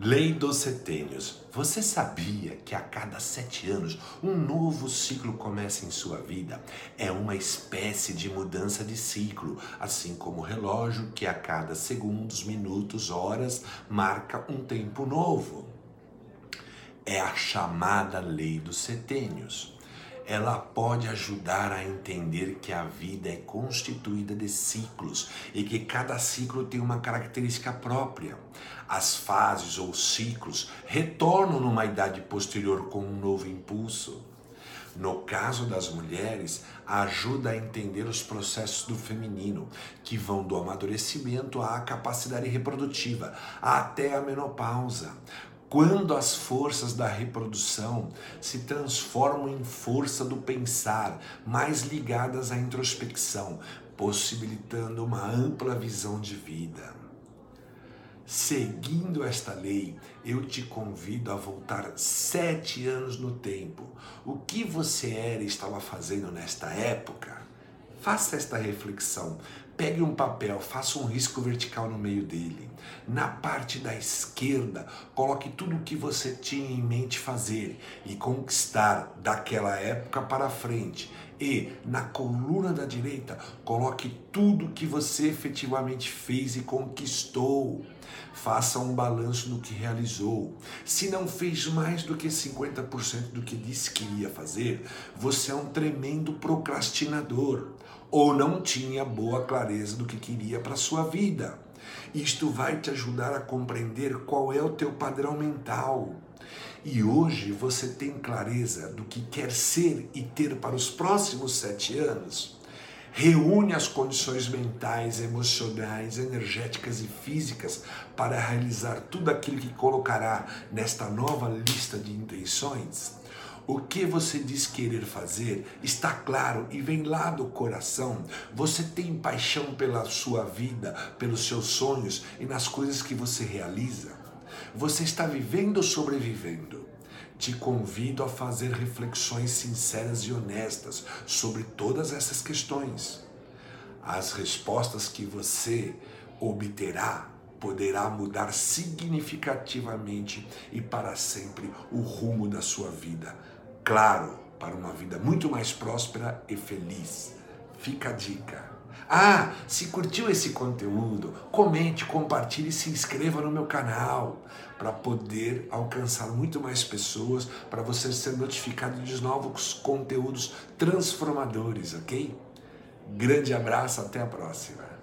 Lei dos setênios. Você sabia que a cada sete anos um novo ciclo começa em sua vida? É uma espécie de mudança de ciclo, assim como o relógio que a cada segundos, minutos, horas marca um tempo novo. É a chamada lei dos setênios ela pode ajudar a entender que a vida é constituída de ciclos e que cada ciclo tem uma característica própria. As fases ou ciclos retornam numa idade posterior com um novo impulso. No caso das mulheres, ajuda a entender os processos do feminino, que vão do amadurecimento à capacidade reprodutiva, até a menopausa quando as forças da reprodução se transformam em força do pensar, mais ligadas à introspecção, possibilitando uma ampla visão de vida. Seguindo esta lei, eu te convido a voltar sete anos no tempo. O que você era e estava fazendo nesta época? Faça esta reflexão. Pegue um papel, faça um risco vertical no meio dele. Na parte da esquerda, coloque tudo o que você tinha em mente fazer e conquistar daquela época para frente. E na coluna da direita, coloque tudo o que você efetivamente fez e conquistou. Faça um balanço do que realizou. Se não fez mais do que 50% do que disse que iria fazer, você é um tremendo procrastinador ou não tinha boa clareza do que queria para sua vida. Isto vai te ajudar a compreender qual é o teu padrão mental. E hoje você tem clareza do que quer ser e ter para os próximos sete anos? reúne as condições mentais, emocionais, energéticas e físicas para realizar tudo aquilo que colocará nesta nova lista de intenções? O que você diz querer fazer está claro e vem lá do coração. Você tem paixão pela sua vida, pelos seus sonhos e nas coisas que você realiza. Você está vivendo ou sobrevivendo? Te convido a fazer reflexões sinceras e honestas sobre todas essas questões. As respostas que você obterá poderá mudar significativamente e para sempre o rumo da sua vida claro para uma vida muito mais próspera e feliz. Fica a dica. Ah, se curtiu esse conteúdo, comente, compartilhe e se inscreva no meu canal para poder alcançar muito mais pessoas, para você ser notificado de novos conteúdos transformadores, ok? Grande abraço, até a próxima.